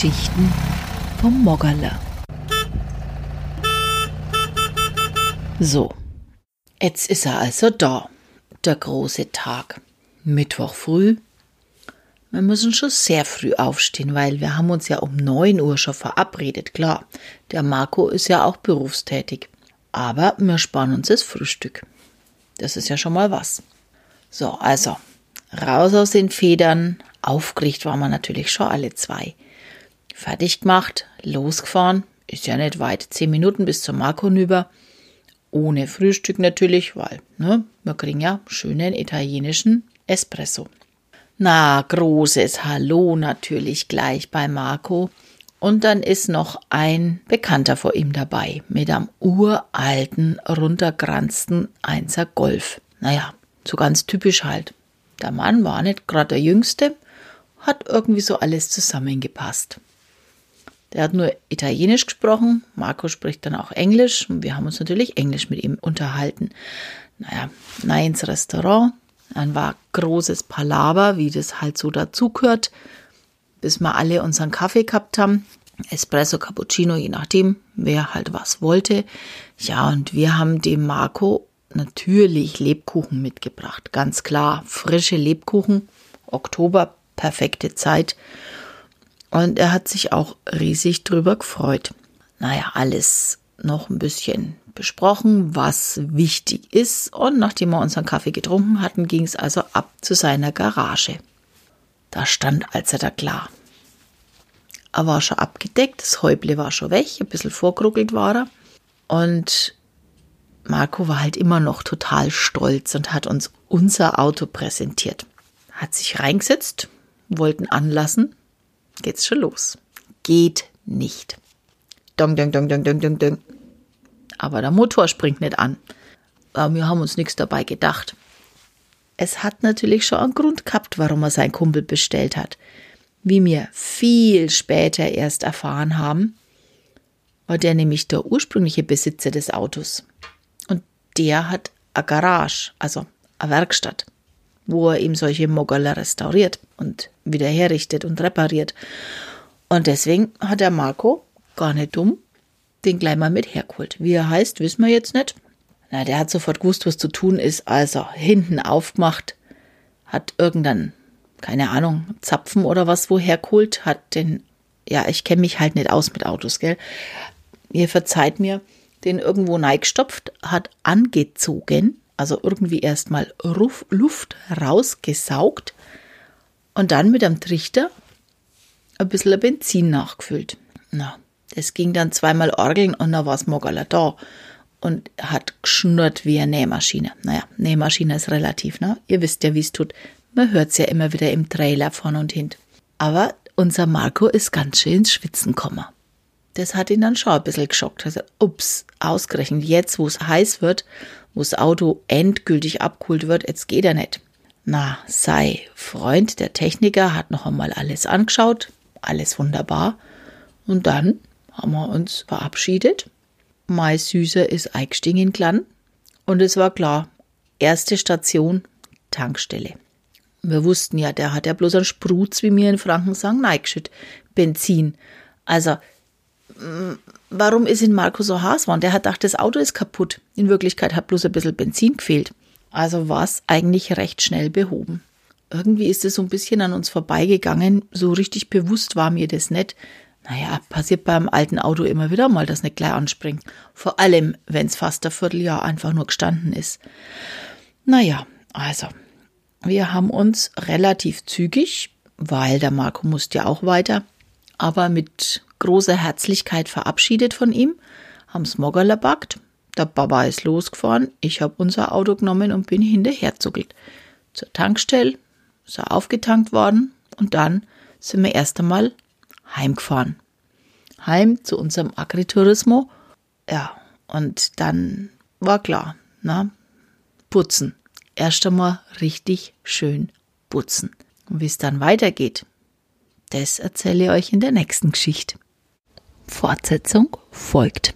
Geschichten vom Moggerler. So, jetzt ist er also da, der große Tag. Mittwoch früh. Wir müssen schon sehr früh aufstehen, weil wir haben uns ja um 9 Uhr schon verabredet. Klar, der Marco ist ja auch berufstätig. Aber wir sparen uns das Frühstück. Das ist ja schon mal was. So, also, raus aus den Federn. Aufgeregt waren wir natürlich schon alle zwei. Fertig gemacht, losgefahren. Ist ja nicht weit. Zehn Minuten bis zum Marco hinüber. Ohne Frühstück natürlich, weil, ne, wir kriegen ja schönen italienischen Espresso. Na, großes Hallo natürlich gleich bei Marco. Und dann ist noch ein Bekannter vor ihm dabei mit einem uralten, runtergranzten Einser Golf. Naja, so ganz typisch halt. Der Mann war nicht gerade der Jüngste, hat irgendwie so alles zusammengepasst. Der hat nur Italienisch gesprochen, Marco spricht dann auch Englisch und wir haben uns natürlich Englisch mit ihm unterhalten. Naja, nein ins Restaurant, dann war großes Palaver, wie das halt so dazugehört, bis wir alle unseren Kaffee gehabt haben. Espresso, Cappuccino, je nachdem, wer halt was wollte. Ja, und wir haben dem Marco natürlich Lebkuchen mitgebracht. Ganz klar, frische Lebkuchen. Oktober, perfekte Zeit. Und er hat sich auch riesig drüber gefreut. Naja, alles noch ein bisschen besprochen, was wichtig ist. Und nachdem wir unseren Kaffee getrunken hatten, ging es also ab zu seiner Garage. Da stand also da klar. Er war schon abgedeckt, das Häuble war schon weg, ein bisschen vorgeruckelt war er. Und Marco war halt immer noch total stolz und hat uns unser Auto präsentiert. Hat sich reingesetzt, wollten anlassen. Geht's schon los. Geht nicht. Dong, dong, dong, dong, dong, dong, dong. Aber der Motor springt nicht an. Aber wir haben uns nichts dabei gedacht. Es hat natürlich schon einen Grund gehabt, warum er sein Kumpel bestellt hat. Wie wir viel später erst erfahren haben, war der nämlich der ursprüngliche Besitzer des Autos der hat eine Garage, also eine Werkstatt, wo er eben solche Moggerler restauriert und wieder herrichtet und repariert. Und deswegen hat der Marco, gar nicht dumm, den gleich mal mit hergeholt. Wie er heißt, wissen wir jetzt nicht. Na, der hat sofort gewusst, was zu tun ist, also hinten aufgemacht, hat irgendeinen, keine Ahnung, Zapfen oder was woher geholt, hat den, ja, ich kenne mich halt nicht aus mit Autos, gell. Ihr verzeiht mir, den irgendwo neigstopft, hat angezogen, also irgendwie erstmal Luft rausgesaugt und dann mit einem Trichter ein bisschen Benzin nachgefüllt. Na, das ging dann zweimal orgeln und dann war es Mogala da und hat geschnurrt wie eine Nähmaschine. Naja, Nähmaschine ist relativ, ne? Ihr wisst ja, wie es tut. Man hört es ja immer wieder im Trailer von und hin. Aber unser Marco ist ganz schön ins Schwitzen gekommen das hat ihn dann schon ein bisschen geschockt. Sagt, ups, ausgerechnet jetzt, wo es heiß wird, wo das Auto endgültig abkühlt wird, jetzt geht er nicht. Na, sei Freund, der Techniker hat noch einmal alles angeschaut, alles wunderbar. Und dann haben wir uns verabschiedet. Mai Süßer ist eingestiegen in Klan. Und es war klar, erste Station, Tankstelle. Wir wussten ja, der hat ja bloß einen Sprutz, wie wir in Franken sagen, neigeschütt, Benzin. Also warum ist in Marco so heiß geworden? Der hat gedacht, das Auto ist kaputt. In Wirklichkeit hat bloß ein bisschen Benzin gefehlt. Also war es eigentlich recht schnell behoben. Irgendwie ist es so ein bisschen an uns vorbeigegangen. So richtig bewusst war mir das nicht. Naja, passiert beim alten Auto immer wieder mal, dass nicht gleich anspringt. Vor allem, wenn es fast ein Vierteljahr einfach nur gestanden ist. Naja, also, wir haben uns relativ zügig, weil der Marco musste ja auch weiter, aber mit großer Herzlichkeit verabschiedet von ihm, haben Smoggerler backt. Der Baba ist losgefahren, ich habe unser Auto genommen und bin hinterher zuckelt. Zur Tankstelle, ist er aufgetankt worden und dann sind wir erst einmal heimgefahren. Heim zu unserem Agriturismo. Ja, und dann war klar, na, putzen. Erst einmal richtig schön putzen. Und wie es dann weitergeht, das erzähle ich euch in der nächsten Geschichte. Fortsetzung folgt.